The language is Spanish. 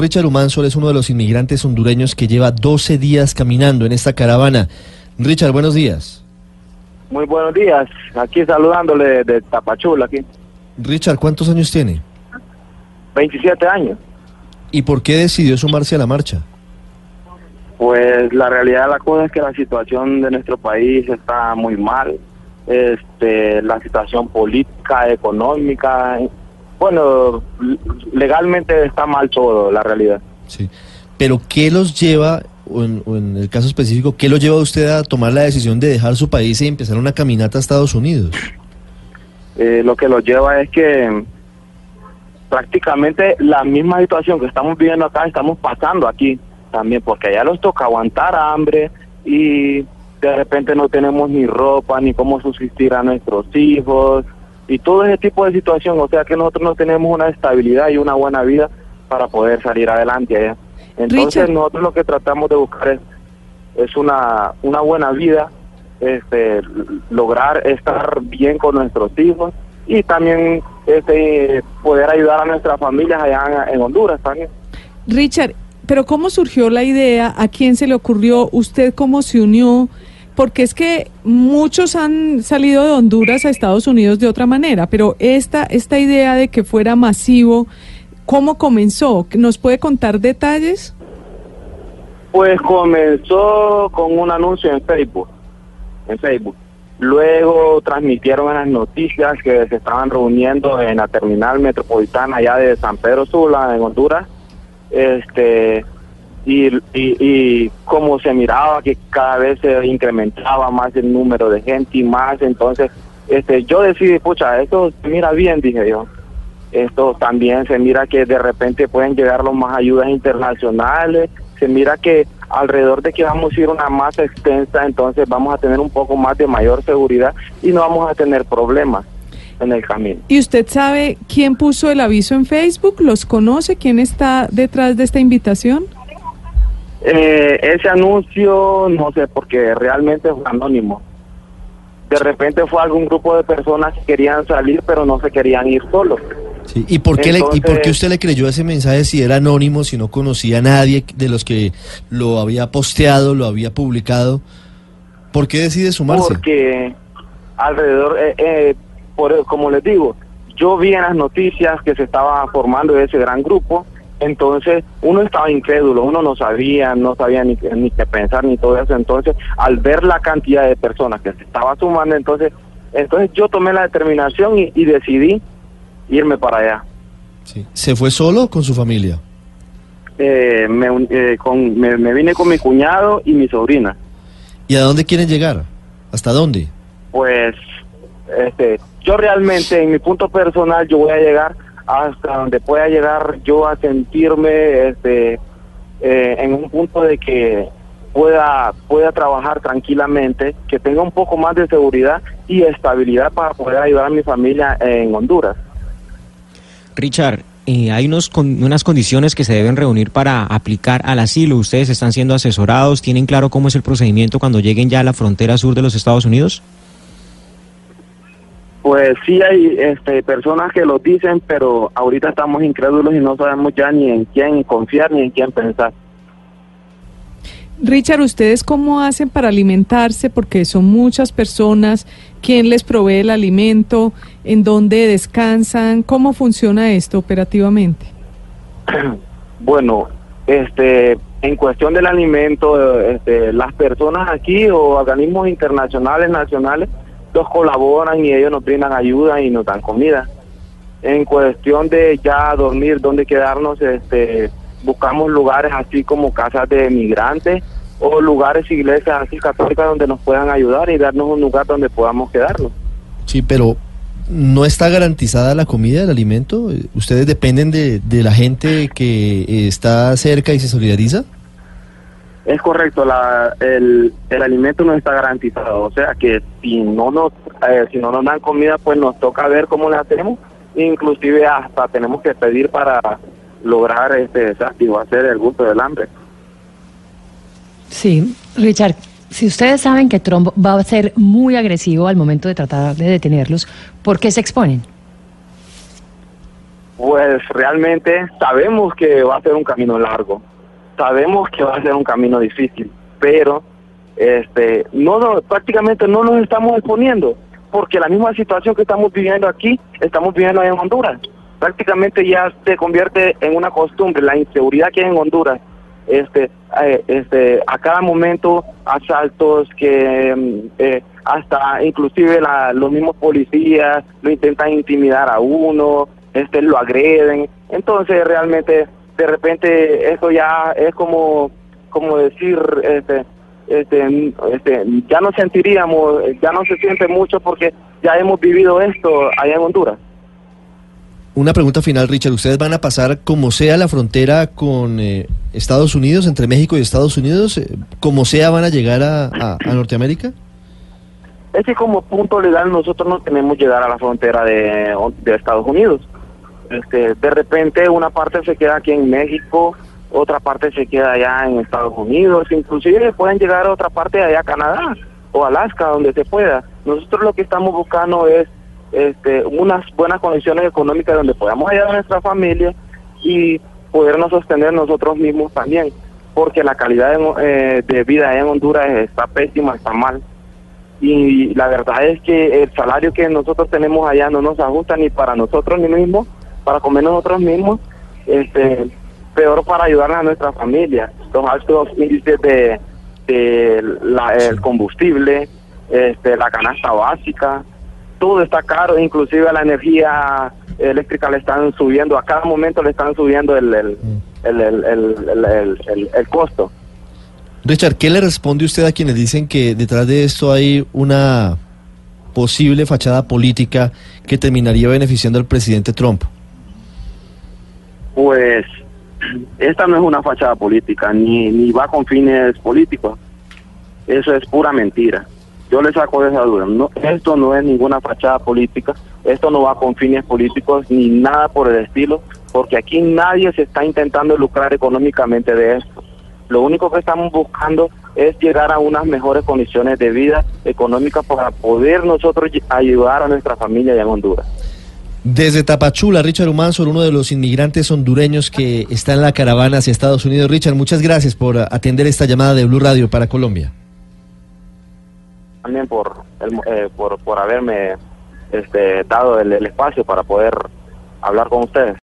Richard Humansol es uno de los inmigrantes hondureños que lleva 12 días caminando en esta caravana. Richard, buenos días. Muy buenos días. Aquí saludándole de Tapachula, aquí. Richard, ¿cuántos años tiene? 27 años. ¿Y por qué decidió sumarse a la marcha? Pues la realidad de la cosa es que la situación de nuestro país está muy mal. Este, la situación política, económica, bueno, legalmente está mal todo, la realidad. Sí. Pero ¿qué los lleva, o en, el caso específico, qué lo lleva a usted a tomar la decisión de dejar su país y empezar una caminata a Estados Unidos? Eh, lo que los lleva es que prácticamente la misma situación que estamos viviendo acá, estamos pasando aquí también, porque allá nos toca aguantar hambre y de repente no tenemos ni ropa, ni cómo subsistir a nuestros hijos, y todo ese tipo de situación, o sea que nosotros no tenemos una estabilidad y una buena vida para poder salir adelante allá. Entonces nosotros lo que tratamos de buscar es, es una, una buena vida, este, lograr estar bien con nuestros hijos y también este, poder ayudar a nuestras familias allá en, en Honduras también. Richard, pero ¿cómo surgió la idea? ¿A quién se le ocurrió? ¿Usted cómo se unió? Porque es que muchos han salido de Honduras a Estados Unidos de otra manera, pero esta, esta idea de que fuera masivo, ¿cómo comenzó? ¿Nos puede contar detalles? Pues comenzó con un anuncio en Facebook, en Facebook. Luego transmitieron las noticias que se estaban reuniendo en la terminal metropolitana allá de San Pedro Sula, en Honduras. Este, y, y, como se miraba que cada vez se incrementaba más el número de gente y más, entonces este yo decidí, pucha, esto mira bien, dije yo. Esto también se mira que de repente pueden llegar los más ayudas internacionales, se mira que alrededor de que vamos a ir una masa extensa, entonces vamos a tener un poco más de mayor seguridad y no vamos a tener problemas en el camino. ¿Y usted sabe quién puso el aviso en Facebook? ¿Los conoce? ¿Quién está detrás de esta invitación? Eh, ese anuncio, no sé, porque realmente es anónimo. De repente fue algún grupo de personas que querían salir, pero no se querían ir solos. ¿Y, por qué ¿Y por qué usted le creyó ese mensaje si era anónimo, si no conocía a nadie de los que lo había posteado, lo había publicado? ¿Por qué decide sumarse? Porque alrededor, eh, eh, por, como les digo, yo vi en las noticias que se estaba formando ese gran grupo entonces uno estaba incrédulo, uno no sabía, no sabía ni, ni qué pensar ni todo eso. Entonces al ver la cantidad de personas que se estaba sumando, entonces, entonces yo tomé la determinación y, decidí irme para allá. Sí. ¿Se fue solo o con su familia? Eh, me, eh, con, me, me vine con mi cuñado y mi sobrina. ¿Y a dónde quieren llegar? ¿Hasta dónde? Pues, este, yo realmente, en mi punto personal, yo voy a llegar hasta donde pueda llegar yo a sentirme este, eh, en un punto de que pueda, pueda trabajar tranquilamente, que tenga un poco más de seguridad y estabilidad para poder ayudar a mi familia en Honduras. Richard, eh, hay unos unas condiciones que se deben reunir para aplicar al asilo. ¿Ustedes están siendo asesorados? ¿Tienen claro cómo es el procedimiento cuando lleguen ya a la frontera sur de los Estados Unidos? Pues sí hay este, personas que lo dicen, pero ahorita estamos incrédulos y no sabemos ya ni en quién confiar ni en quién pensar. Richard, ¿ustedes cómo hacen para alimentarse? Porque son muchas personas. ¿Quién les provee el alimento? ¿En dónde descansan? ¿Cómo funciona esto operativamente? Bueno, este, en cuestión del alimento, este, las personas aquí o organismos internacionales, nacionales, colaboran y ellos nos brindan ayuda y nos dan comida. En cuestión de ya dormir, dónde quedarnos, este, buscamos lugares así como casas de migrantes o lugares, iglesias así católicas donde nos puedan ayudar y darnos un lugar donde podamos quedarnos. Sí, pero ¿no está garantizada la comida, el alimento? ¿Ustedes dependen de, de la gente que está cerca y se solidariza? Es correcto, la, el, el alimento no está garantizado, o sea que si no nos eh, si no nos dan comida, pues nos toca ver cómo le hacemos, inclusive hasta tenemos que pedir para lograr este hacer el gusto del hambre. Sí, Richard, si ustedes saben que Trump va a ser muy agresivo al momento de tratar de detenerlos, ¿por qué se exponen? Pues realmente sabemos que va a ser un camino largo sabemos que va a ser un camino difícil, pero este no, prácticamente no nos estamos exponiendo, porque la misma situación que estamos viviendo aquí, estamos viviendo en Honduras. Prácticamente ya se convierte en una costumbre, la inseguridad que hay en Honduras. Este, eh, este, a cada momento asaltos que mm, eh, hasta inclusive la, los mismos policías lo intentan intimidar a uno, este, lo agreden. Entonces realmente de repente eso ya es como como decir este este, este ya no sentiríamos ya no se siente mucho porque ya hemos vivido esto allá en Honduras una pregunta final, Richard. ¿Ustedes van a pasar como sea la frontera con eh, Estados Unidos, entre México y Estados Unidos? Eh, ¿Como sea van a llegar a, a, Norteamérica? Es que como punto legal nosotros no tenemos llegar a la frontera de, de Estados Unidos. Este, de repente una parte se queda aquí en México, otra parte se queda allá en Estados Unidos, inclusive pueden llegar a otra parte de allá a Canadá o Alaska, donde se pueda. Nosotros lo que estamos buscando es este, unas buenas condiciones económicas donde podamos ayudar a nuestra familia y podernos sostener nosotros mismos también, porque la calidad de, eh, vida en Honduras está pésima, está mal. Y la verdad es que el salario que nosotros tenemos allá no nos ajusta ni para nosotros ni mismos para comer nosotros mismos, este, peor para ayudar a nuestra familia. Los altos índices de, el combustible, este, la canasta básica, todo está caro, inclusive la energía eléctrica le están subiendo, a cada momento le están subiendo el, el, el, el costo. Richard, ¿qué le responde usted a quienes dicen que detrás de esto hay una posible fachada política que terminaría beneficiando al presidente Trump? Pues esta no es una fachada política, ni, ni va con fines políticos. Eso es pura mentira. Yo le saco de esa duda. No, esto no es ninguna fachada política, esto no va con fines políticos ni nada por el estilo, porque aquí nadie se está intentando lucrar económicamente de esto. Lo único que estamos buscando es llegar a unas mejores condiciones de vida económica para poder nosotros ayudar a nuestra familia allá en Honduras. Desde Tapachula, Richard Humansor, uno de los inmigrantes hondureños que está en la caravana hacia Estados Unidos. Richard, muchas gracias por atender esta llamada de Blue Radio para Colombia. También por, eh, por, por haberme este, dado el espacio para poder hablar con ustedes.